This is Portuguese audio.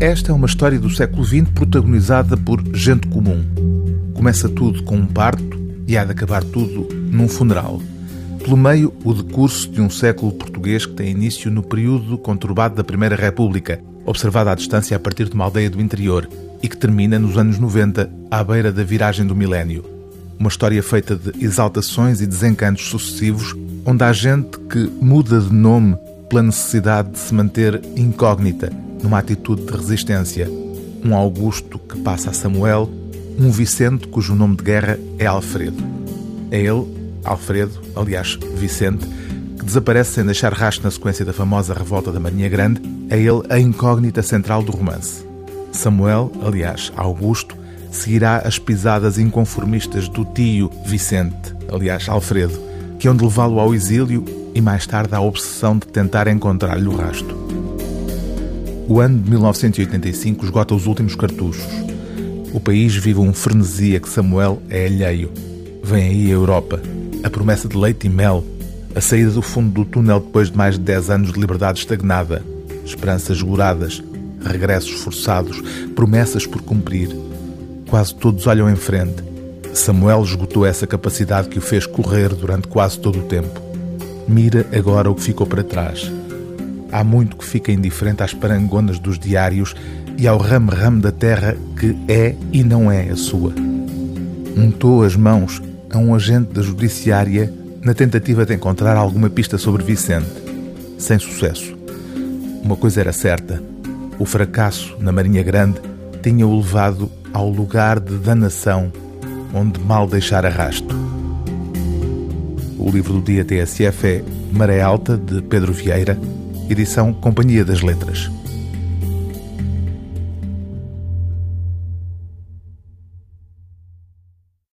Esta é uma história do século XX protagonizada por gente comum. Começa tudo com um parto e há de acabar tudo num funeral. Pelo meio, o decurso de um século português que tem início no período conturbado da Primeira República, observado à distância a partir de uma aldeia do interior, e que termina nos anos 90, à beira da viragem do milénio. Uma história feita de exaltações e desencantos sucessivos, onde há gente que muda de nome pela necessidade de se manter incógnita, numa atitude de resistência. Um Augusto que passa a Samuel, um Vicente cujo nome de guerra é Alfredo. É ele, Alfredo, aliás, Vicente, que desaparece sem deixar rastro na sequência da famosa Revolta da Marinha Grande, é ele a incógnita central do romance. Samuel, aliás, Augusto, seguirá as pisadas inconformistas do tio Vicente, aliás, Alfredo, que hão de levá-lo ao exílio e mais tarde à obsessão de tentar encontrar-lhe o rasto. O ano de 1985 esgota os últimos cartuchos. O país vive um frenesi a que Samuel é alheio. Vem aí a Europa, a promessa de leite e mel, a saída do fundo do túnel depois de mais de 10 anos de liberdade estagnada, esperanças juradas, regressos forçados, promessas por cumprir. Quase todos olham em frente. Samuel esgotou essa capacidade que o fez correr durante quase todo o tempo. Mira agora o que ficou para trás. Há muito que fica indiferente às parangonas dos diários e ao ramo-ramo da terra que é e não é a sua. Untou as mãos a um agente da judiciária na tentativa de encontrar alguma pista sobre Vicente. Sem sucesso. Uma coisa era certa: o fracasso na Marinha Grande tinha-o levado ao lugar de danação onde mal deixar arrasto. O livro do dia TSF é Maré Alta, de Pedro Vieira, edição Companhia das Letras.